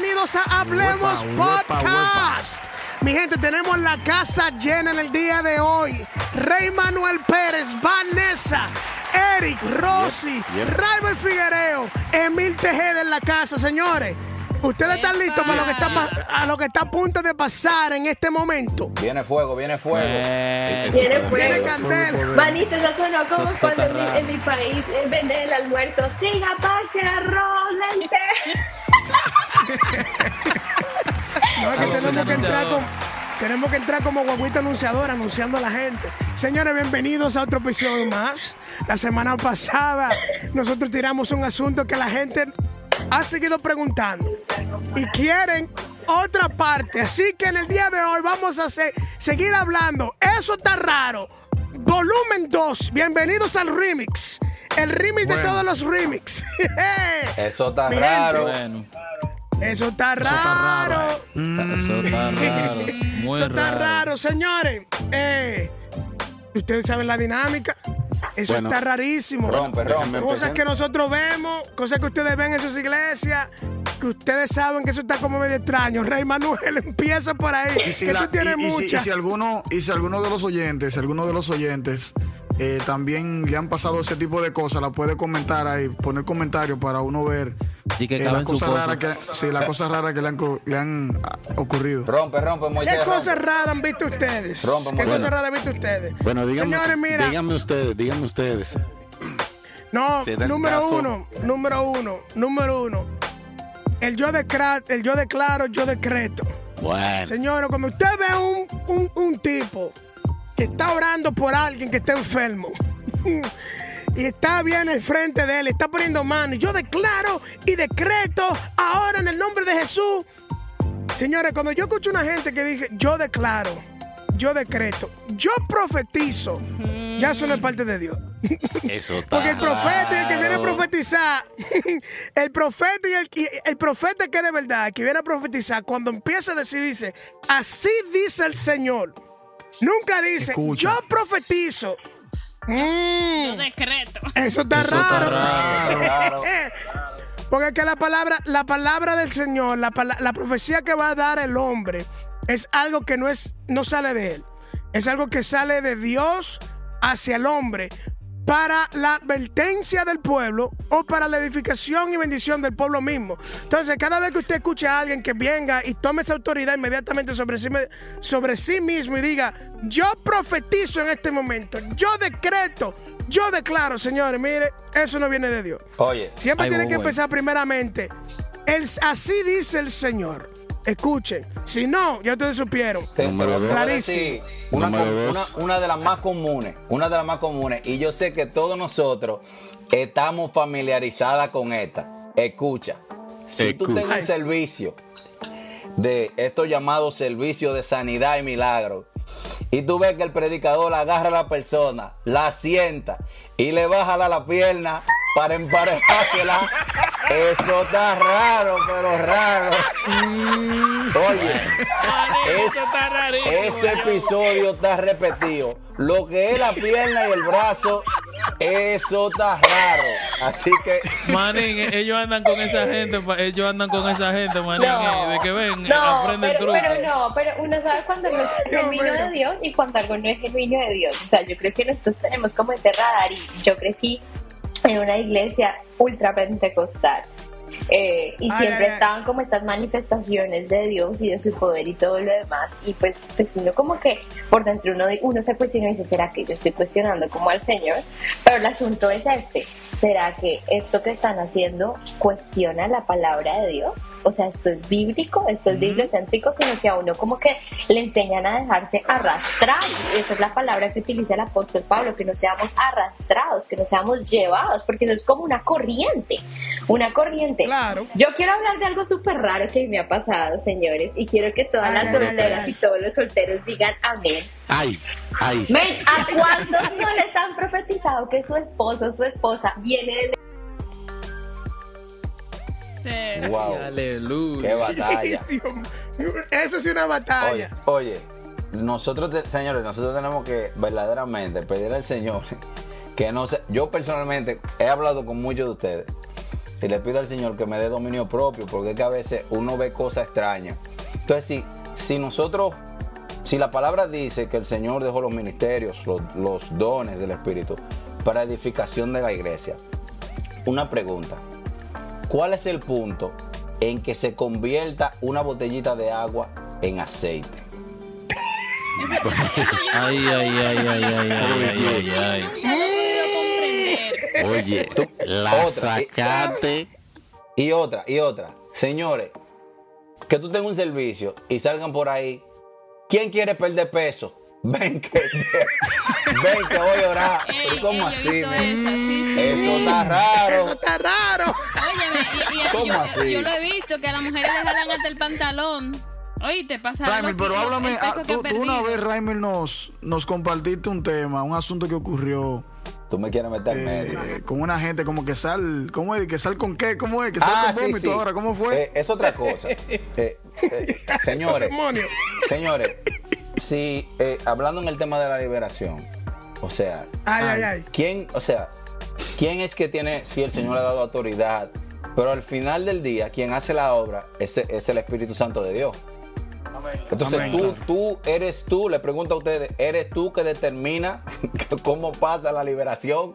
bienvenidos a Hablemos Podcast. Mi gente, tenemos la casa llena en el día de hoy. Rey Manuel Pérez, Vanessa, Eric, Rosy, Raibel Figuereo, Emil Tejeda en la casa, señores. ¿Ustedes están listos para lo que está, pa- a lo que está a punto de pasar en este momento? Viene fuego, viene fuego. Eh, Viene Tiene fuego. candela. Manito, eso sonó como cuando en mi, en mi país eh, venden el almuerzo. Siga, pase, arroz, lente. No, es que tenemos que entrar anunciador. con, tenemos que entrar como guaguita anunciador anunciando a la gente. Señores, bienvenidos a otro episodio más. La semana pasada nosotros tiramos un asunto que la gente ha seguido preguntando y quieren otra parte. Así que en el día de hoy vamos a se- seguir hablando. Eso está raro. Volumen 2. Bienvenidos al remix. El remix de todos los remix. Eso está Mi raro. Bueno, Eso está raro. eso está raro. Muy Eso está raro. raro, señores. Eh, Ustedes saben la dinámica. Eso Bueno. está rarísimo. Rompe, rompe. Cosas que nosotros vemos, cosas que ustedes ven en sus iglesias, que ustedes saben que eso está como medio extraño. Rey Manuel empieza por ahí. Y si, que la- tú tienes y- y si- y muchas. si alguno, y si alguno de los oyentes, alguno de los oyentes eh, también le han pasado ese tipo de cosas, la puede comentar ahí, poner comentarios para uno ver Y que eh, las cosas cosa. raras que, sí, las cosas raras que le han, co- le han ah, ocurrido. Rompe, rompe, Moisés. ¿Qué cosas raras han visto ustedes? Rompe, ¿Qué cosas raras han visto ustedes? Bueno, díganme, Señores, mira. díganme ustedes, díganme ustedes. No, número caso- uno, número uno, número uno. El yo, decra- el yo declaro, yo decreto. Bueno, Señores, cuando usted ve un, un, un tipo que está orando por alguien que está enfermo y está bien al frente de él, está poniendo mano, y yo declaro y decreto ahora en el nombre de Jesús. Señores, cuando yo escucho una gente que dije, yo declaro, yo decreto, yo profetizo, ya eso no es parte de Dios. eso está Porque el profeta y el que viene a profetizar, el profeta y el, y el profeta que de verdad, el que viene a profetizar, cuando empieza a decir, dice, así dice el Señor. Nunca dice, Escucha. yo profetizo. Mm, decreto. eso está Eso está raro. raro. Porque es que la palabra, la palabra del Señor, la, la profecía que va a dar el hombre, es algo que no es, no sale de él. Es algo que sale de Dios hacia el hombre para la advertencia del pueblo o para la edificación y bendición del pueblo mismo. Entonces, cada vez que usted escuche a alguien que venga y tome esa autoridad inmediatamente sobre sí, me- sobre sí mismo y diga, yo profetizo en este momento, yo decreto, yo declaro, señores, mire, eso no viene de Dios. Oye, Siempre tiene que empezar primeramente. El, así dice el Señor. Escuchen. Si no, ya ustedes supieron. te, Una, una- una de las más comunes, una de las más comunes, y yo sé que todos nosotros estamos familiarizadas con esta. Escucha, si tú tienes un servicio de estos llamados servicios de sanidad y milagros, y tú ves que el predicador agarra a la persona, la sienta y le baja la, la pierna para emparejársela, eso está raro, pero raro. Oye, es- Eso está rarísimo. ese episodio está repetido. Lo que es la pierna y el brazo, eso está raro. Así que Manín, eh, ellos andan con esa gente, ellos andan con esa gente, manín, No, eh, de que ven, no, aprenden pero, trucos. pero no, pero uno sabe cuando no es genuino de Dios y cuando algo no es genuino de Dios. O sea, yo creo que nosotros tenemos como ese radar y yo crecí en una iglesia ultra pentecostal. Eh, y Ay, siempre ay, estaban como estas manifestaciones de Dios y de su poder y todo lo demás y pues pues uno como que por dentro uno, uno se cuestiona y dice ¿será que yo estoy cuestionando como al Señor? pero el asunto es este ¿será que esto que están haciendo cuestiona la palabra de Dios? o sea esto es bíblico, esto es bibliocéntrico sino que a uno como que le enseñan a dejarse arrastrar y esa es la palabra que utiliza el apóstol Pablo que no seamos arrastrados, que no seamos llevados porque eso es como una corriente una corriente Claro. yo quiero hablar de algo súper raro que me ha pasado, señores, y quiero que todas Ay, las solteras ay. y todos los solteros digan amén. Ay, ay. Men, ¿a cuántos no les han profetizado que su esposo o su esposa viene del Sí. wow, Aleluya. qué batalla. Eso sí es una batalla. Oye, oye, nosotros, te- señores, nosotros tenemos que verdaderamente pedir al Señor que no se. Yo personalmente he hablado con muchos de ustedes y le pido al Señor que me dé dominio propio, porque es que a veces uno ve cosas extrañas. Entonces, si, si nosotros, si la palabra dice que el Señor dejó los ministerios, los, dones del Espíritu, para edificación de la iglesia, una pregunta. ¿Cuál es el punto en que se convierta una botellita de agua en aceite? Ay, ay, ay, ay, ay, ay. Oye, la Otra. sacate. Y otra, y otra. Señores, que tú tengas un servicio y salgan por ahí. ¿Quién quiere perder peso? Ven que, ven que voy a orar. Ey, ¿Y ¿Cómo ey, así? sí, sí, Eso sí. está raro. Eso está raro. Óyeme, y, y- ¿Cómo yo, así? yo lo he visto que a las mujeres les jalan hasta el pantalón. Oye, te pasa Raimel, pero háblame, ah, tú, tú una vez, Raimel, nos, nos compartiste un tema, un asunto que ocurrió Tú me quieres meter en medio. eh, con una gente, como que sal, ¿cómo es? ¿Que sal con qué? ¿Cómo es? ¿Que sal Ah, con sí, vómito sí. ahora? ¿Cómo fue? Eh, es otra cosa. Eh, eh, señores, Demonio. señores, si eh, hablando en el tema de la liberación, o sea, Ay, ay, ay. ¿quién, o sea, quién es que tiene, si el Señor le ha dado autoridad, pero al final del día, quien hace la obra es, es el Espíritu Santo de Dios. Entonces Amén, tú, claro. tú eres tú, le pregunto a ustedes, ¿eres tú que determina cómo pasa la liberación?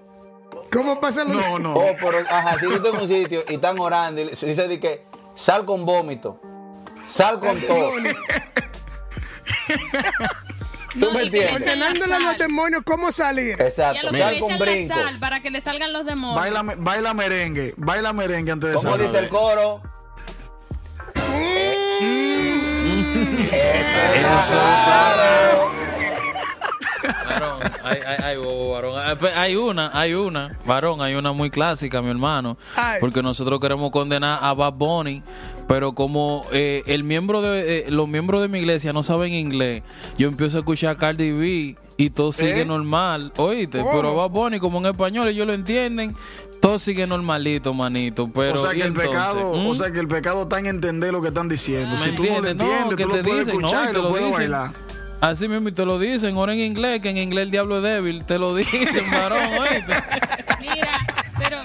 ¿Cómo pasa lo no, no. Oh, pero, ajá, si tú estás en un sitio y están orando y se dice de que sal con vómito, sal con tos. No, me entiendes? echen la Ordenándole a los demonios cómo salir. Y a Exacto, lo que sal le con echan la brinco. sal para que le salgan los demonios. Baila, baila merengue, baila merengue antes de ¿Cómo salir. dice el coro? Varón, hay, hay, hay, una, hay una, varón, hay una muy clásica, mi hermano. Porque nosotros queremos condenar a Bad Bunny, pero como eh, el miembro de, eh, los miembros de mi iglesia no saben inglés, yo empiezo a escuchar Cardi B y todo sigue ¿Eh? normal, oíste. ¿Cómo? Pero Bad Bunny, como en español ellos lo entienden, todo sigue normalito, manito. Pero, o sea ¿y que el entonces? pecado, ¿Mm? o sea que el pecado está en entender lo que están diciendo. ¿Me si tú no lo entiendes? No, tú te lo puedes dicen, no, escuchar y y te lo lo puedes dicen. bailar. Así mismo y te lo dicen, ahora en inglés, que en inglés el diablo es débil, te lo dicen, varón, oíste. Mira, pero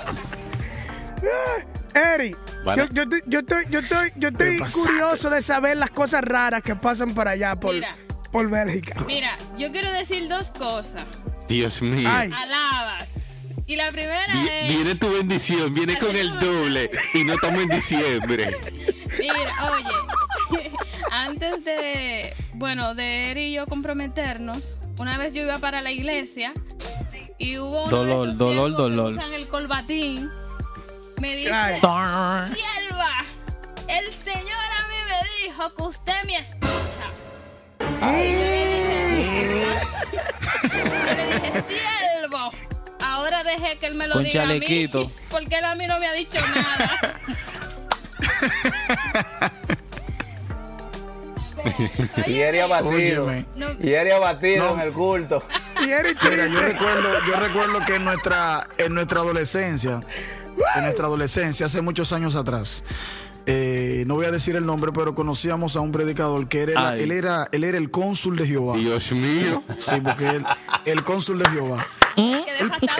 Eri, Vale. yo, yo, estoy- yo estoy, yo estoy, yo estoy curioso de saber las cosas raras que pasan por allá, por, Mira. Por Bélgica. mira, yo quiero decir dos cosas. Dios mío. Ay. Alabas. Y la primera Vi- es. Viene tu bendición, viene con el doble y no estamos en diciembre. Mira, oye, antes de, bueno, de Eri y yo comprometernos, una vez yo iba para la iglesia y hubo uno Dolor, de dolor, que dolor. usan el colbatín, me dice, sierva, el Señor a mí me dijo que usted es mi esposa. Siervo, ahora dejé que él me lo Con diga a mí, porque él a mí no me ha dicho nada. Y Eri abatido. Óyeme. No. Y Eri abatido No. en el culto. Mira, yo recuerdo, yo recuerdo que en nuestra, en nuestra adolescencia, en nuestra adolescencia, hace muchos años atrás, eh, no voy a decir el nombre, pero conocíamos a un predicador que era, él era, él era el cónsul de Jehová. Dios mío. Sí, porque él, el cónsul de Jehová. Que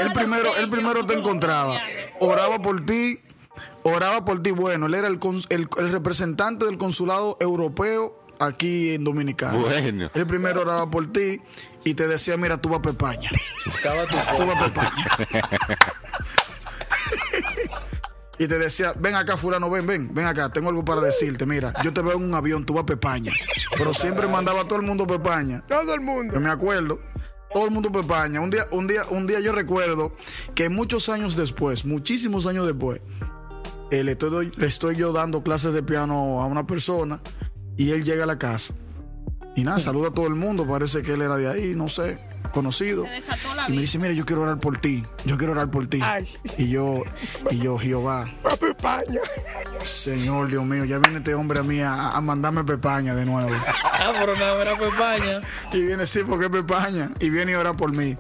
Él, primero, él primero te encontraba, oraba por ti, oraba por ti. Bueno, él era el, el, el representante del consulado europeo aquí en Dominicana. Bueno. Él primero oraba por ti y te decía, mira, tú vas a Pepaña. Tú vas a Pepaña. Y te decía, ven acá, fulano, ven, ven, ven acá, tengo algo para decirte. Mira, yo te veo en un avión, tú vas a Pepaña. Pero siempre mandaba a todo el mundo a Pepaña. Todo el Yo mundo. me acuerdo. Todo el mundo Pepaña. Un día, un día, un día yo recuerdo que muchos años después, muchísimos años después, eh, le, estoy, le estoy yo dando clases de piano a una persona y él llega a la casa. Y nada, saluda a todo el mundo. Parece que él era de ahí, no sé, conocido. Y me dice, mira, yo quiero orar por ti. Yo quiero orar por ti. Ay. Y yo, y yo, Jehová, A Pepaña. Señor Dios mío, ya viene este hombre a mí a, a mandarme pepaña de nuevo. Ah, pero no era Pepaña. Y viene, sí, porque es Pepaña. Y viene y ora por mí.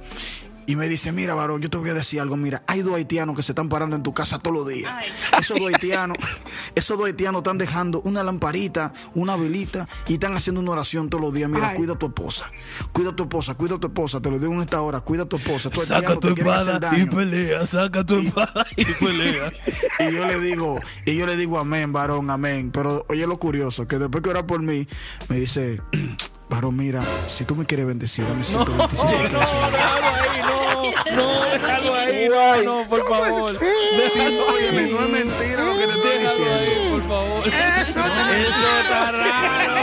Y me dice, mira, varón, yo te voy a decir algo, mira, hay dos haitianos que se están parando en tu casa todos los días. Ay. Esos dos haitianos, esos dos haitianos están dejando una lamparita, una velita y están haciendo una oración todos los días. Mira, Ay. cuida a tu esposa, cuida a tu esposa, cuida a tu esposa, te lo digo en esta hora, cuida a tu esposa. Estos Saca tu espada y pelea, saca tu espada y pelea. Y yo le digo, y yo le digo amén, varón, amén. Pero oye lo curioso, que después que ora por mí, me dice, varón, mira, si tú me quieres bendecir, dame 125 pesos. Déjalo ahí, no, no, déjalo ahí, no, no, por favor. Sí, óyeme, no es mentira lo que te estoy diciendo. ahí, por favor. Eso está- Eso está raro.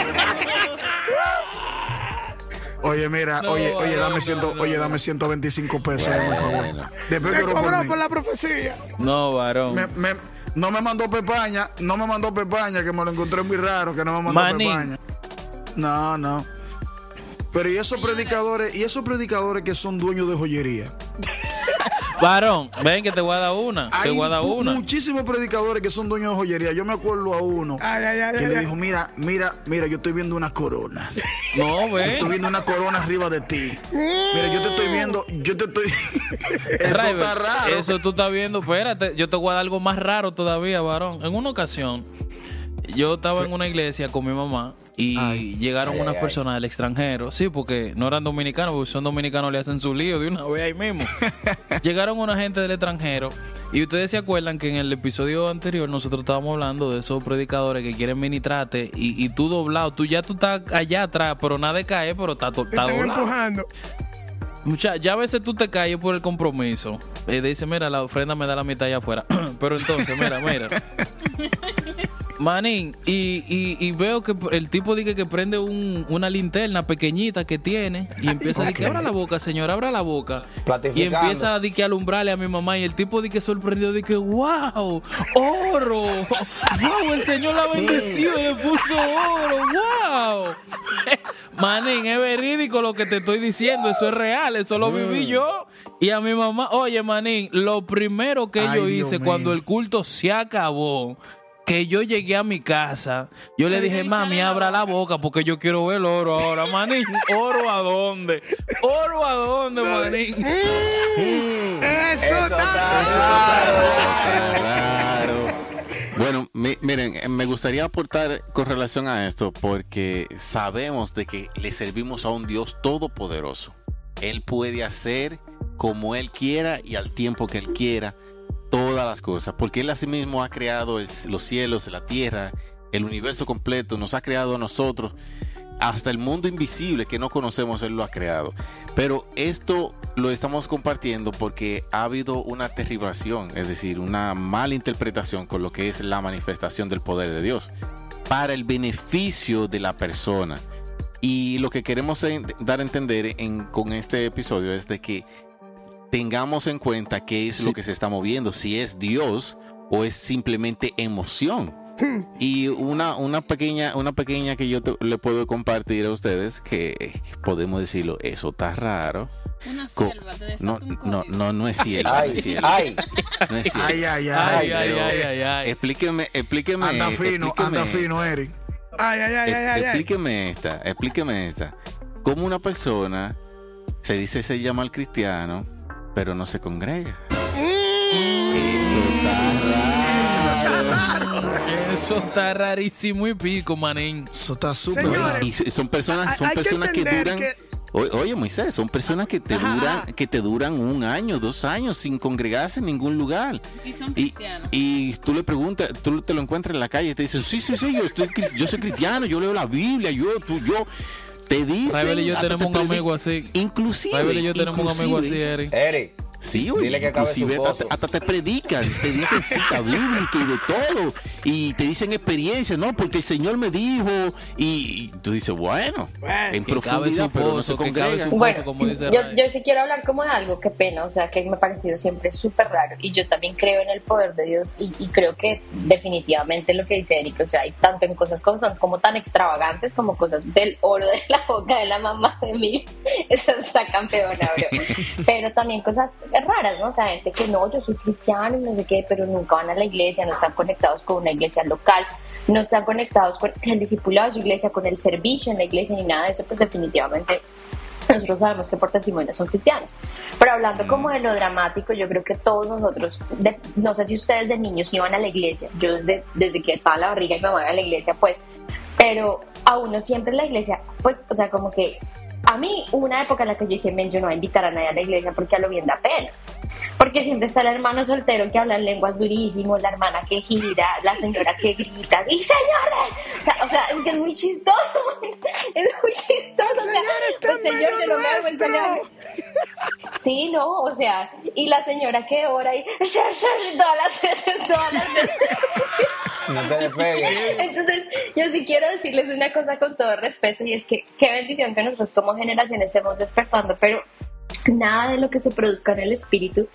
Oye, mira, No, oye, oye, no, dame no, ciento, no, oye, no. dame 125 pesos, por favor. Después Te por cobró mí. por la profecía. No, varón. Me- me- no me mandó Pepaña, no me mandó Pepaña, que me lo encontré muy raro, que no me mandó Manín. Pepaña. No, no. Pero y esos predicadores, y esos predicadores que son dueños de joyería. Varón, ven que te voy a dar una. Te Hay voy a dar una. muchísimos predicadores que son dueños de joyería. Yo me acuerdo a uno Ay, ay, ay, que ay, le ay. dijo, mira, mira, mira, yo estoy viendo una corona. No, Estoy ven. viendo una corona arriba de ti. Mira, yo te estoy viendo, yo te estoy... Eso está raro. Eso tú estás viendo. Espérate, yo te voy a dar algo más raro todavía, varón. En una ocasión, yo estaba en una iglesia con mi mamá y llegaron Ay, unas ay, personas del extranjero. Sí, porque no eran dominicanos, porque son dominicanos le hacen su lío de una vez ahí mismo. llegaron una gente del extranjero y ustedes se acuerdan que en el episodio anterior nosotros estábamos hablando de esos predicadores que quieren ministrarte y, y tú doblado, tú ya tú estás allá atrás, pero nada de caer, pero está, está están doblado. empujando. Mucha, ya a veces tú te calles por el compromiso. Eh, dice, mira, la ofrenda me da la mitad allá afuera. Pero entonces, mira, mira. Manín, y, y, y veo que el tipo dice que prende un- una linterna pequeñita que tiene y empieza a decir que abra la boca, señor, abra la boca. Y empieza a, que alumbrarle a mi mamá y el tipo dice que sorprendido, dice que wow, oro, wow, el señor la bendecido y le puso oro, wow. Manín, es verídico lo que te estoy diciendo, eso es real, eso lo viví yo. Y a mi mamá, oye, Manín, lo primero que Ay, yo hice cuando el culto se acabó, que yo llegué a mi casa, yo le dije, mami, la abra la boca porque yo quiero ver el oro ahora, Manín. ¿Oro a dónde? ¿Oro a dónde, Manín? Eso, está. Claro. Bueno, mi- miren, eh, me gustaría aportar con relación a esto porque sabemos de que le servimos a un Dios todopoderoso. Él puede hacer como Él quiera y al tiempo que Él quiera todas las cosas, porque Él asimismo ha creado los cielos, la tierra, el universo completo, nos ha creado a nosotros, hasta el mundo invisible que no conocemos, Él lo ha creado. Pero esto lo estamos compartiendo porque ha habido una terribración, es decir, una mala interpretación con lo que es la manifestación del poder de Dios para el beneficio de la persona. Y lo que queremos dar a entender en- con este episodio es de que tengamos en cuenta qué es lo que se está moviendo, si es Dios o es simplemente emoción. Y una, una pequeña, una pequeña que yo te- le puedo compartir a ustedes, que podemos decirlo, eso está raro. Una selva, te No, un no, no, no es cielo, no es Ay, cielo. ay. No es cielo. Ay, ay, ay. Ay, ay, ay, ay, ay. Explíqueme, explíqueme. Anda esto, fino, explíqueme anda esto. fino, Eric. Ay, ay, ay, ay, ay, ay. Explíqueme esta, explíqueme esta. ¿Cómo una persona se dice se llama al cristiano, pero no se congrega? Eso está raro. Eso está rarísimo y pico, manín. Eso está súper raro. Y son personas, son hay que personas que, entender duran. que- O- Oye, Moisés, son personas que te Ajá, duran, ajá. que te duran un año, dos años sin congregarse en ningún lugar. Y son Y, cristianos. y tú le preguntas, tú te lo encuentras en la calle y te dicen, sí, sí, sí, yo, estoy, cri- yo soy cristiano, yo leo la Biblia, yo, tú, yo. Te dicen. Raibel y yo tenemos te un amigo así. Inclusive. Raibel y yo tenemos un amigo así, Eric. Eric, Sí, Dile que su inclusive hasta, te predican, te dicen cita bíblica y de todo, y te dicen experiencias, ¿no? Porque el Señor me dijo, y, y tú dices, bueno, en profundidad, pero no se congrega. Bueno, como dice yo, yo sí quiero hablar como de algo, qué pena, o sea, que me ha parecido siempre súper raro y yo también creo en el poder de Dios y, y creo que definitivamente lo que dice Eric, o sea, hay tanto en cosas como son como tan extravagantes como cosas del oro de la boca de la mamá de mí, eso está campeona, bro. Pero también cosas raras, ¿no? O sea, gente que no, yo soy cristiano y no sé qué, pero nunca van a la iglesia, no están conectados con una iglesia local, no están conectados con el discipulado de su iglesia, con el servicio en la iglesia ni nada de eso, pues definitivamente nosotros sabemos que por testimonio son cristianos. Pero hablando como de lo dramático, yo creo que todos nosotros, de- no sé si ustedes de niños iban a la iglesia, yo desde, desde que estaba la barriga y me mamá iba a la iglesia, pues, pero a uno siempre en la iglesia, pues, o sea, como que a mí una época en la que yo dije, men, yo no voy a invitar a nadie a la iglesia porque a lo bien da pena. Porque siempre está el hermano soltero que habla en lenguas durísimo, la hermana que gira, la señora que grita, ¡y señores! O sea, o sea, es que es muy chistoso, es muy chistoso. o sea, Señor, pues, yo no me hago el señor. Sí, no, o sea, y la señora que ora y todas las veces, todas las veces. No te despegues. Entonces, yo sí quiero decirles una cosa con todo respeto y es que qué bendición que nosotros como generación estemos despertando, pero nada de lo que se produzca en el espíritu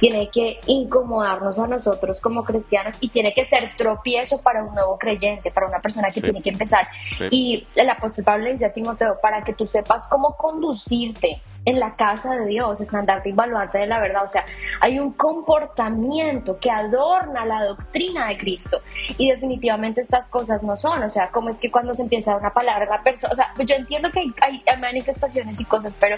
tiene que incomodarnos a nosotros como cristianos y tiene que ser tropiezo para un nuevo creyente, para una persona que Sí. tiene que empezar. Sí. Y el apóstol Pablo le dice a Timoteo, para que tú sepas cómo conducirte en la casa de Dios, estandarte y baluarte de la verdad. O sea, hay un comportamiento que adorna la doctrina de Cristo. Y definitivamente estas cosas no son. O sea, como es que cuando se empieza a dar una palabra la persona. O sea, yo entiendo que hay, manifestaciones y cosas, pero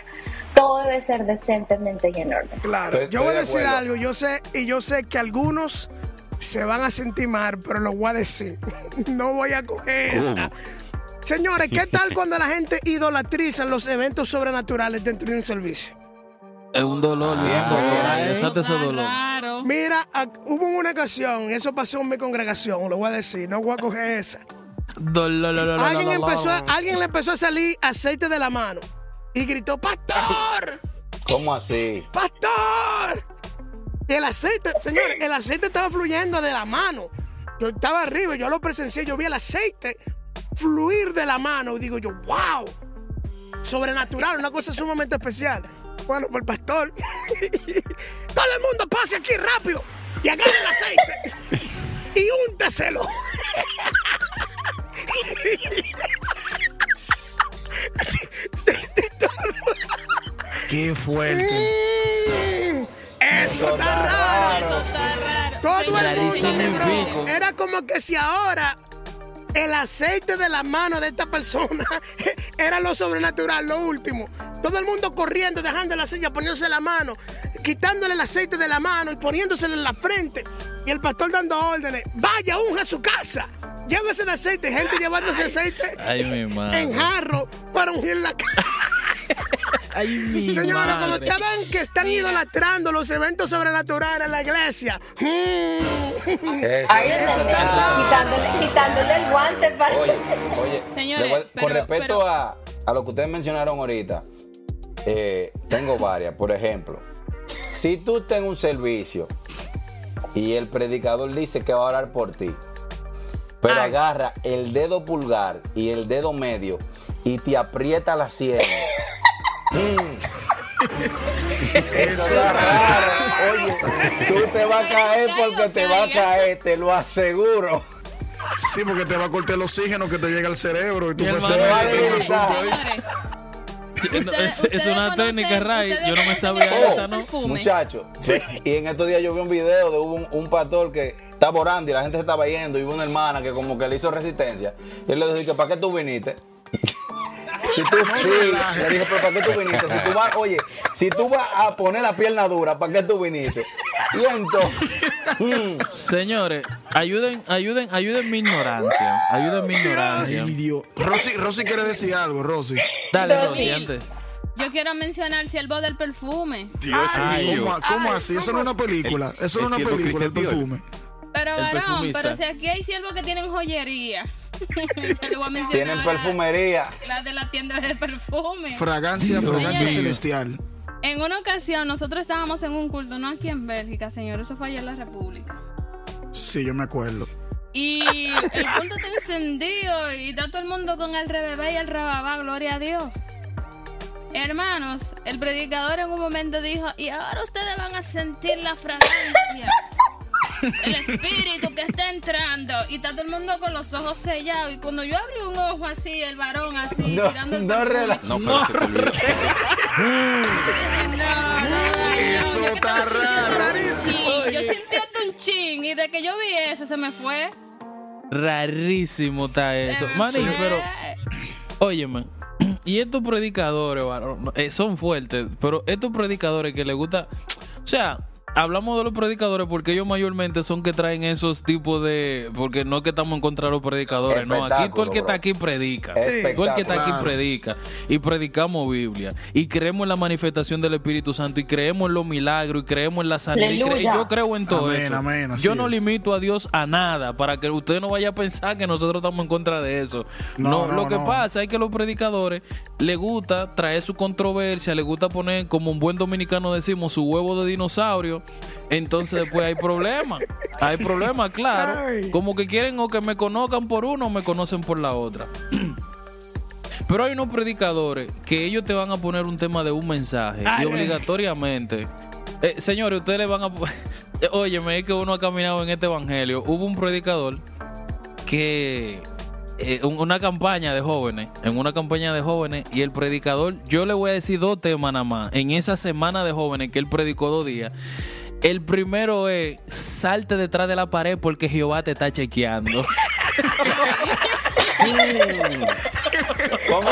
todo debe ser decentemente y en orden. Claro, Estoy- yo voy a de decir algo, yo sé, y yo sé que algunos se van a sentir mal, pero lo voy a decir. No voy a coger esa. Señores, ¿qué tal cuando la gente idolatriza los eventos sobrenaturales dentro de un servicio? Es un dolor, dolor. Desate ese dolor. Claro. Mira, hubo una ocasión, eso pasó en mi congregación, lo voy a decir, no voy a coger esa. Dolor, dolor, dolor, Alguien, empezó a- alguien le empezó a salir aceite de la mano y gritó, ¡Pastor! ¿Cómo así? ¡Pastor! Y el aceite, señores, el aceite estaba fluyendo de la mano. Yo estaba arriba, yo lo presencié, yo vi el aceite fluir de la mano. Y digo yo, wow, sobrenatural, una cosa sumamente especial. Bueno, pues el pastor, todo el mundo pase aquí rápido y agarre el aceite y únteselo. Qué fuerte. Eso está raro. Eso está raro. Todo el mundo. Era como que si ahora el aceite de la mano de esta persona era lo sobrenatural, lo último. Todo el mundo corriendo, dejando la silla, poniéndose la mano, quitándole el aceite de la mano y poniéndoselo en la frente. Y el pastor dando órdenes, vaya, unja su casa. Llévese el aceite, gente llevándose aceite Ay, mi madre. en jarro para ungir la casa. Ay, mi Señora, cuando madre. estaban que están idolatrando los eventos sobrenaturales en la iglesia. mm, Eso, Ahí eso. está, quitándole, quitándole el guante para... Oye, oye, Señores, con respecto pero- a, a lo que ustedes mencionaron ahorita, eh, tengo varias. Por ejemplo, si tú estás en un servicio y el predicador dice que va a orar por ti, pero Ay. agarra el dedo pulgar y el dedo medio y te aprieta la sien. Eso está raro. Oye, tú te vas a caer porque te va a caer, te lo aseguro. Sí, porque te va a cortar el oxígeno que te llega al cerebro y tú puedes ustedes- es, es una técnica, Ray. Yo no me sabía esa, ¿no? perfume. Muchacho, y en estos días yo vi un video de un, un pastor que estaba orando y la gente se estaba yendo y hubo una hermana que como que le hizo resistencia. Y él le dijo, que ¿para qué tú viniste? Si tú, sí, le dije, pero ¿para qué tú viniste? Si tú vas, oye, si tú vas a poner la pierna dura, ¿para qué tú viniste? Y entonces, mm, Señores, ayuden, ayuden, ayuden mi ignorancia. Ayuden mi ignorancia. Ay, Dios. Rosy, Rosy quiere decir algo, Rosy. Dale, Rosy, antes. Yo quiero mencionar Siervo del Perfume. Dios mío. ¿Cómo, cómo Ay, así? Eso ¿cómo no es una película. El- Eso no es una película, el perfume. Pero varón, pero si aquí hay siervos que tienen joyería. Yo le voy a mencionar tienen perfumería. Las de la tienda de perfume. Fragancia, fragancia celestial. En una ocasión nosotros estábamos en un culto, no aquí en Bélgica, señor, eso fue allá en la República. Sí, yo me acuerdo. Y el culto está encendido y está todo el mundo con el rebebé y el rababá, gloria a Dios. Hermanos, el predicador en un momento dijo, y ahora ustedes van a sentir la fragancia, el espíritu que está entrando. Y está todo el mundo con los ojos sellados. Y cuando yo abrí un ojo así, el varón así, No, tirando el no No, no, no, no, Eso está raro. Yo sentí hasta un chin y de que yo vi eso se me fue. Rarísimo está eso. Fue. pero, óyeme, y estos predicadores, varón, eh, son fuertes, pero estos predicadores que les gusta, o sea, hablamos de los predicadores porque ellos mayormente son que traen esos tipos de, porque no es que estamos en contra de los predicadores, no, aquí todo el que está aquí predica, todo el que está aquí predica y predicamos Biblia y creemos en la manifestación del Espíritu Santo y creemos en los milagros y creemos en la sanidad. y cre- yo creo en todo Amén, eso. amén, yo no es. limito a Dios a nada para que usted no vaya a pensar que nosotros estamos en contra de eso. No, No, no, lo que no. pasa es que a los predicadores les gusta traer su controversia, les gusta poner, como un buen dominicano decimos, su huevo de dinosaurio. Entonces después hay problemas. Hay problemas, claro. Como que quieren o que me conozcan por uno o me conocen por la otra. Pero hay unos predicadores que ellos te van a poner un tema de un mensaje Ay, y obligatoriamente. Eh, señores, ustedes le van a... po- Óyeme, es que uno ha caminado en este evangelio. Hubo un predicador que... eh, un- una campaña de jóvenes, en una campaña de jóvenes, y el predicador, yo le voy a decir dos temas nada más, en esa semana de jóvenes que él predicó dos días. El primero es, salte detrás de la pared porque Jehová te está chequeando. ¿Cómo?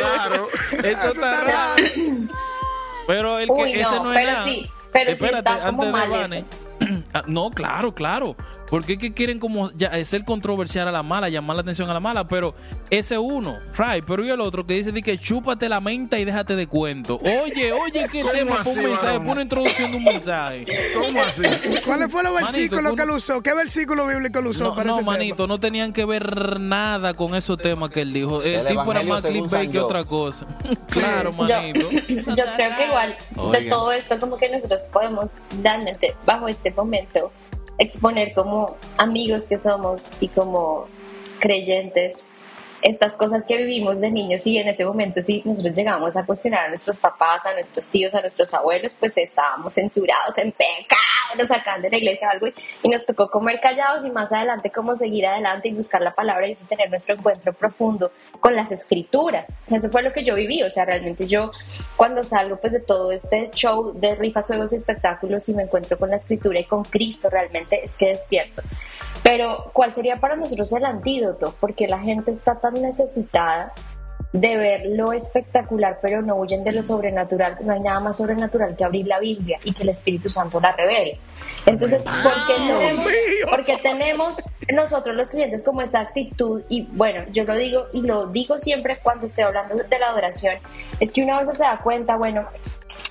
Claro. Eso está raro. Pero el que Uy, ese no, no es pero nada. sí, pero sí Espérate, está como antes de mal Vane. eso. Ah, No, claro, claro. Porque es que quieren como ya, eh, ser controversial a la mala, llamar la atención a la mala, pero ese uno, right, pero y el otro que dice de que chúpate la menta y déjate de cuento. Oye, oye, qué ¿Cómo tema, así, un mensaje, pon una introducción de un mensaje. ¿Cómo así? ¿Cuáles fueron los Manito, versículos que él usó? ¿Qué versículo bíblico él usó No, para no, ese tema? manito, no tenían que ver nada con esos temas que él dijo. El, El tipo era más clickbait que Yo. otra cosa. claro, Yo, manito. yo creo que igual de todo esto como que nosotros podemos realmente bajo este momento exponer como amigos que somos y como creyentes estas cosas que vivimos de niños. Y en ese momento si nosotros llegamos a cuestionar a nuestros papás, a nuestros tíos, a nuestros abuelos, pues estábamos censurados en pecado, nos sacan de la iglesia o algo y, nos tocó comer callados y más adelante como seguir adelante y buscar la palabra y eso tener nuestro encuentro profundo con las escrituras. Eso fue lo que yo viví, o sea, realmente yo cuando salgo pues de todo este show de rifas, juegos y espectáculos y me encuentro con la escritura y con Cristo realmente es que despierto. Pero, ¿cuál sería para nosotros el antídoto? Porque la gente está tan necesitada de ver lo espectacular, pero no huyen de lo sobrenatural. No hay nada más sobrenatural que abrir la Biblia y que el Espíritu Santo la revele. Entonces, ¿por qué tenemos, porque tenemos nosotros los clientes como esa actitud? Y bueno, yo lo digo y lo digo siempre cuando estoy hablando de la adoración, es que una vez se da cuenta, bueno,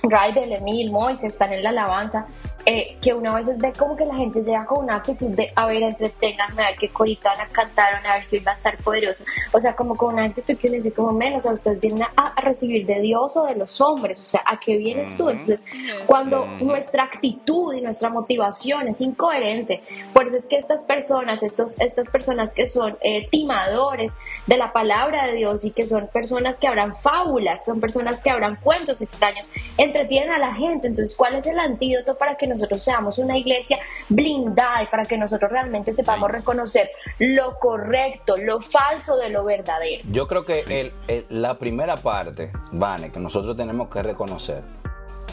Raibel, Emil, Moisés están en la alabanza, eh, que una vez ve como que la gente llega con una actitud de, a ver, entreténganme, a ver qué corito van a cantar, a ver si va a estar poderoso. O sea, como con una actitud que uno dice como menos, o sea, ustedes vienen a, a recibir de Dios o de los hombres, o sea, ¿a qué vienes tú? Entonces, cuando nuestra actitud y nuestra motivación es incoherente, por eso es que estas personas, estos, estas personas que son eh, timadores de la palabra de Dios y que son personas que hablan fábulas, son personas que hablan cuentos extraños, entretienen a la gente. Entonces, ¿cuál es el antídoto para que nosotros seamos una iglesia blindada y para que nosotros realmente sepamos reconocer lo correcto, lo falso de lo verdadero? Yo creo que el- el- la primera parte, Vane, que nosotros tenemos que reconocer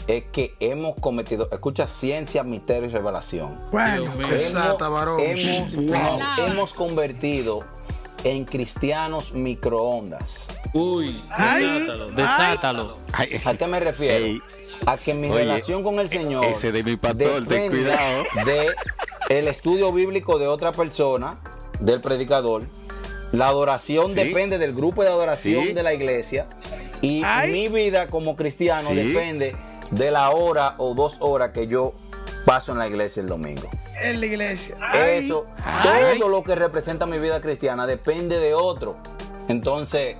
es que hemos cometido, escucha, ciencia, misterio y revelación. Bueno, varón. Hemos, Wow. nos hemos convertido en cristianos microondas. Uy, Ay, desátalo, desátalo. Ay, ¿A qué me refiero? Ey. A que mi Oye, relación con el Señor. ese de mi pastor, ten depende cuidado. De el estudio bíblico de otra persona, del predicador. La adoración Sí. depende del grupo de adoración Sí. de la iglesia. Y Ay. mi vida como cristiano Sí. depende de la hora o dos horas que yo paso en la iglesia el domingo. en la iglesia. Ay, Eso, Ay. todo lo que representa mi vida cristiana depende de otro. Entonces,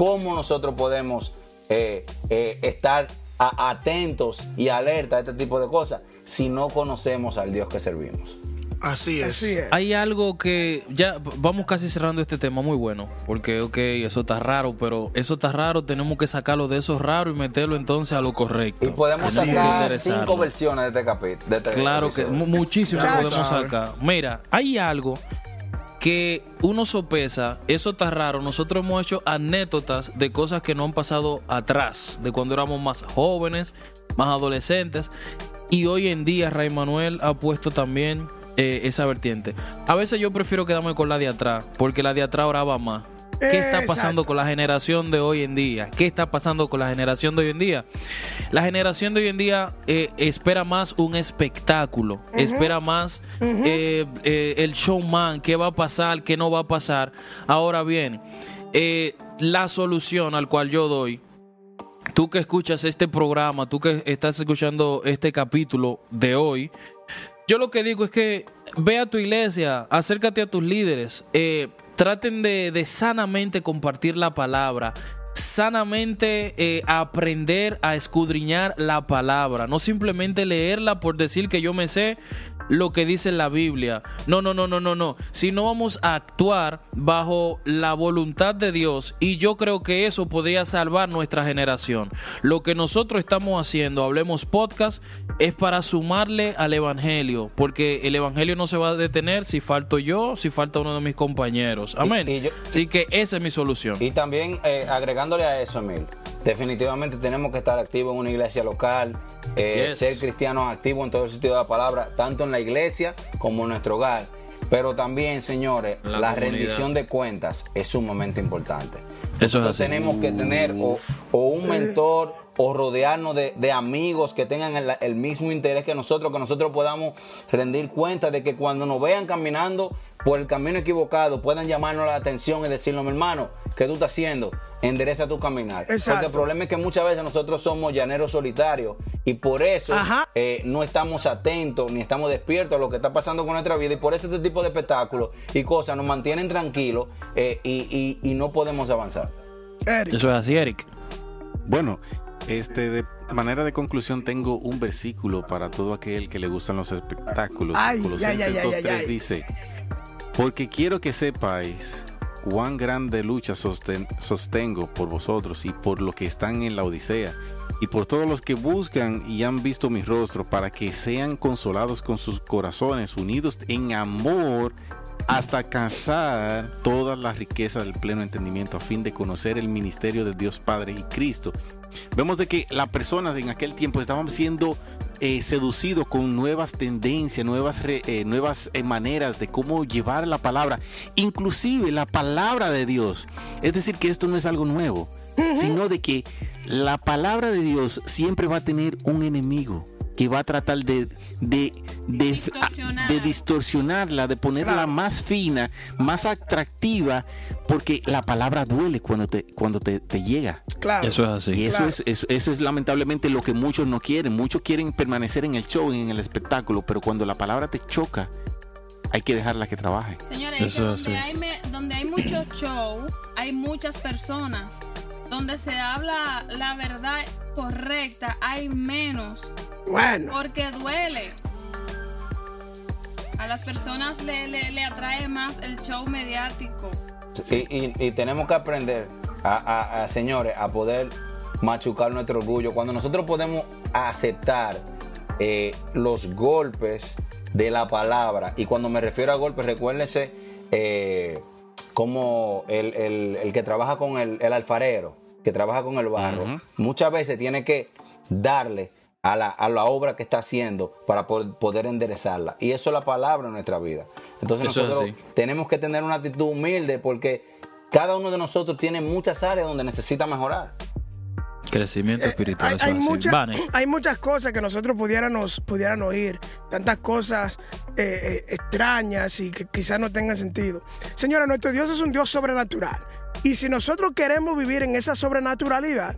¿cómo nosotros podemos eh, eh, estar a- atentos y alerta a este tipo de cosas si no conocemos al Dios que servimos? Así es. Así es. Hay algo que ya vamos casi cerrando este tema muy bueno, porque ok, eso está raro, pero eso está raro, tenemos que sacarlo de eso raro y meterlo entonces a lo correcto. Y podemos sacar cinco versiones de este capítulo. Claro que mu- muchísimo podemos sacar. Mira, hay algo que uno sopesa, eso está raro. Nosotros hemos hecho anécdotas de cosas que no han pasado atrás, de cuando éramos más jóvenes, más adolescentes. Y hoy en día Ray Manuel ha puesto también eh, esa vertiente. A veces yo prefiero quedarme con la de atrás, porque la de atrás oraba más. ¿Qué está Exacto. pasando con la generación de hoy en día? ¿Qué está pasando con la generación de hoy en día? La generación de hoy en día eh, espera más un espectáculo, espera más eh, eh, el showman, qué va a pasar, qué no va a pasar. Ahora bien, eh, la solución al cual yo doy tú que escuchas este programa, tú que estás escuchando este capítulo de hoy, yo lo que digo es que ve a tu iglesia, acércate a tus líderes, eh, traten de, sanamente compartir la palabra, sanamente eh, aprender a escudriñar la palabra, no simplemente leerla por decir que yo me sé lo que dice la Biblia. No, no, no, no, no, no. Si no vamos a actuar bajo la voluntad de Dios y yo creo que eso podría salvar nuestra generación. Lo que nosotros estamos haciendo, hablemos podcast, es para sumarle al evangelio, porque el evangelio no se va a detener si falto yo, si falta uno de mis compañeros. Amén. y yo- Así que esa es mi solución. Y también eh, agregándole a eso, Emil, definitivamente tenemos que estar activos en una iglesia local, eh, Yes. ser cristianos activos en todo el sentido de la palabra, tanto en la iglesia como en nuestro hogar. Pero también, señores, La rendición de cuentas es sumamente importante. Eso es así. tenemos que tener o, o un mentor o rodearnos de, de amigos que tengan el, el mismo interés que nosotros, que nosotros podamos rendir cuenta de que cuando nos vean caminando por el camino equivocado puedan llamarnos la atención y decirnos, mi hermano, ¿qué tú estás haciendo? Endereza tu caminar. Exacto. Porque el problema es que muchas veces nosotros somos llaneros solitarios y por eso eh, no estamos atentos ni estamos despiertos a lo que está pasando con nuestra vida y por eso este tipo de espectáculos y cosas nos mantienen tranquilos eh, y, y- y no podemos avanzar. Eric. Eso es así, Eric. Bueno, este de manera de conclusión tengo un versículo para todo aquel que le gustan los espectáculos. Ay, Colosenses ay, ay, ay, 2:3 ay, ay. dice, porque quiero que sepáis cuán grande lucha sosten- sostengo por vosotros y por los que están en la Odisea y por todos los que buscan y han visto mi rostro para que sean consolados con sus corazones unidos en amor hasta alcanzar todas las riquezas del pleno entendimiento a fin de conocer el ministerio de Dios Padre y Cristo. Vemos de que las personas en aquel tiempo estaban siendo eh, seducidos con nuevas tendencias, nuevas, re- eh, nuevas eh, maneras de cómo llevar la palabra, inclusive la palabra de Dios. Es decir, que esto no es algo nuevo, sino de que la palabra de Dios siempre va a tener un enemigo que va a tratar de, de, de, Distorsionar. de distorsionarla, de ponerla más fina, más atractiva, porque la palabra duele cuando te, cuando te, te llega. Claro. Eso es así. Y eso, Claro. es, eso, eso es lamentablemente lo que muchos no quieren. Muchos quieren permanecer en el show, en el espectáculo, pero cuando la palabra te choca, hay que dejarla que trabaje. Señores, Eso donde, así. hay me- donde hay mucho show, hay muchas personas. Donde se habla la verdad correcta, hay menos. Bueno. Porque duele. A las personas le, le, le atrae más el show mediático. Sí, y, y tenemos que aprender, a, a- a, señores, a poder machucar nuestro orgullo. Cuando nosotros podemos aceptar eh, los golpes de la palabra, y cuando me refiero a golpes, recuérdense eh, como el, el- el que trabaja con el, el alfarero, que trabaja con el barro, muchas veces tiene que darle a la, a la obra que está haciendo para poder, poder enderezarla. Y eso es la palabra en nuestra vida. Entonces Eso nosotros tenemos que tener una actitud humilde porque cada uno de nosotros tiene muchas áreas donde necesita mejorar. Crecimiento espiritual. Hay, eso hay es así. muchas- Vane. hay muchas cosas que nosotros pudiéramos, pudieran oír, tantas cosas eh, eh, extrañas y que quizás no tengan sentido. Señora, nuestro Dios es un Dios sobrenatural. Y si nosotros queremos vivir en esa sobrenaturalidad,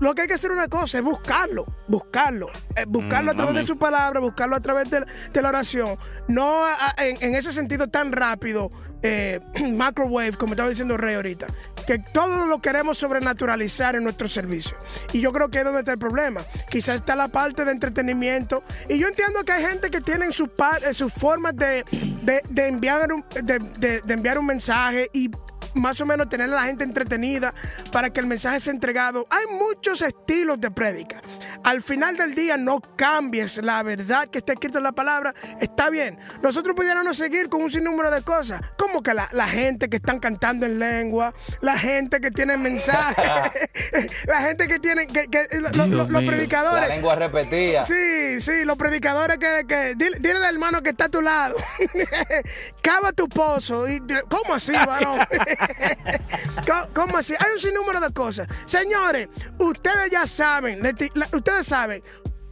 lo que hay que hacer una cosa es buscarlo, buscarlo, eh, buscarlo a Mm, través de su palabra, buscarlo a través de, de la oración. No a- a- en, en ese sentido tan rápido, eh, microwave, como estaba diciendo Rey ahorita, que todo lo queremos sobrenaturalizar en nuestro servicio. Y yo creo que es donde está el problema. Quizás está la parte de entretenimiento. Y yo entiendo que hay gente que tienen sus, eh, sus formas de, de- de enviar un, de, de- de enviar un mensaje y más o menos tener a la gente entretenida para que el mensaje sea entregado. Hay muchos estilos de prédica. Al final del día no cambies la verdad que está escrita en la palabra. Está bien. Nosotros pudiéramos seguir con un sinnúmero de cosas. Como que la, la gente que están cantando en lengua, la gente que tiene mensajes, la gente que tiene, que, que- lo- lo- Dios los mío. La predicadores. lengua repetida. Sí, sí, los predicadores que, que dile, dile al hermano que está a tu lado. Cava tu pozo. Y, ¿Cómo así, varón? ¿Cómo- ¿Cómo así? Hay un sinnúmero de cosas. Señores, ustedes ya saben, la- ustedes saben,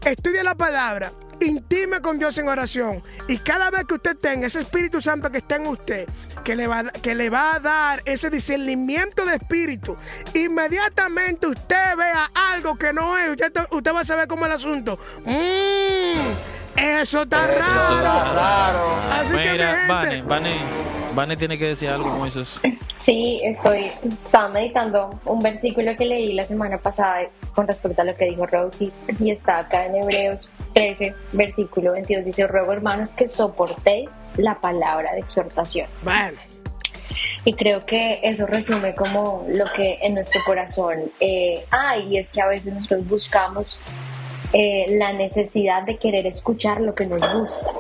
estudia la palabra, intime con Dios en oración. Y cada vez que usted tenga ese Espíritu Santo que está en usted, que le va, a- que le va a dar ese discernimiento de espíritu, inmediatamente usted vea algo que no es, usted, usted va a saber cómo es el asunto. Mm, eso está Eso raro. está raro. Mira, Vane, Vane, Vane tiene que decir algo, Moisés. Sí, estoy, estaba meditando un versículo que leí la semana pasada con respecto a lo que dijo Rosie y está acá en Hebreos 13, versículo 22. Dice, ruego hermanos que soportéis la palabra de exhortación. Bueno, Y creo que eso resume como lo que en nuestro corazón eh, hay, y es que a veces nosotros buscamos eh, la necesidad de querer escuchar lo que nos gusta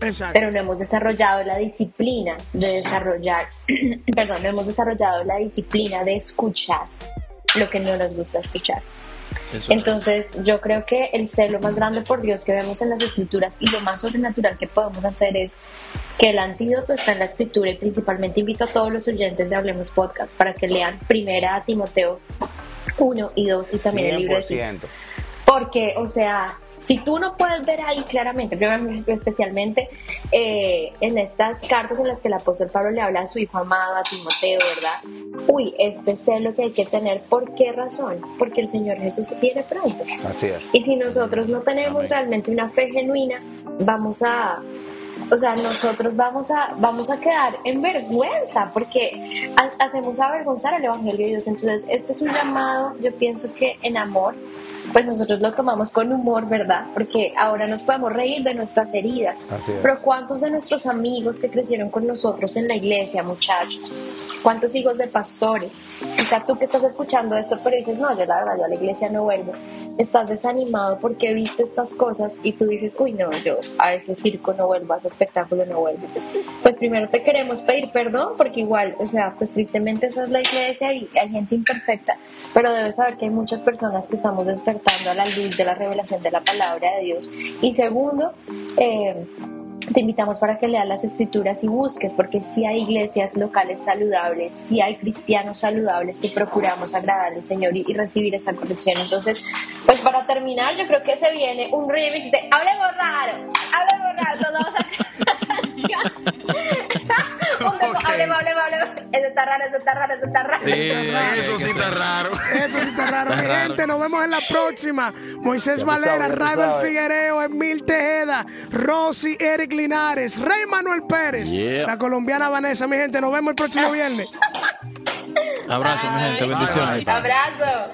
exacto. pero no hemos desarrollado la disciplina de desarrollar, perdón, no hemos desarrollado la disciplina de escuchar lo que no nos gusta escuchar. Eso es. Entonces, yo creo que el celo más grande por Dios que vemos en las escrituras y lo más sobrenatural que podemos hacer es que el antídoto está en la escritura y principalmente invito a todos los oyentes de Hablemos Podcast para que lean primera a Timoteo 1 y 2 y también el libro de Tito. 100%. Porque, o sea, si tú no puedes ver ahí claramente, especialmente eh, en estas cartas en las que el apóstol Pablo le habla a su hijo amado, a Timoteo, ¿verdad? Uy, este celo que hay que tener, ¿por qué razón? Porque el Señor Jesús viene pronto. Así es. Y si nosotros no tenemos realmente una fe genuina, vamos a, o sea, nosotros vamos a, vamos a quedar en vergüenza porque ha- hacemos avergonzar al Evangelio de Dios. Entonces, este es un llamado, yo pienso que en amor, pues nosotros lo tomamos con humor, ¿verdad? Porque ahora nos podemos reír de nuestras heridas. Pero ¿cuántos de nuestros amigos que crecieron con nosotros en la iglesia, muchachos? ¿Cuántos hijos de pastores? Quizá tú que estás escuchando esto, pero dices, no, yo la verdad, yo a la iglesia no vuelvo. Estás desanimado porque viste estas cosas y tú dices, uy, no, yo a ese circo no vuelvo, a ese espectáculo no vuelvo. Pues primero te queremos pedir perdón porque igual, o sea, pues tristemente esa es la iglesia y hay gente imperfecta, pero debes saber que hay muchas personas que estamos despertando a la luz de la revelación de la palabra de Dios. Y segundo, eh, te invitamos para que leas las escrituras y busques, porque si hay iglesias locales saludables, si hay cristianos saludables que procuramos agradar al Señor y, recibir esa corrección. Entonces, pues para terminar, yo creo que se viene un remix de Hablemos Raro, Hablemos Raro, todos vamos a Hablemos, hablemos, hablemos. Eso está raro, eso está raro, eso está raro. Sí, Eso sí está raro. Eso sí está raro. Mi gente, nos vemos en la próxima. Moisés Valera, Raibel. Figuereo, Emil Tejeda, Rosy, Eric Linares, Rey Manuel Pérez, Yeah. la colombiana Vanessa. Mi gente, nos vemos el próximo viernes. Abrazo, mi gente, bendiciones. Abrazo.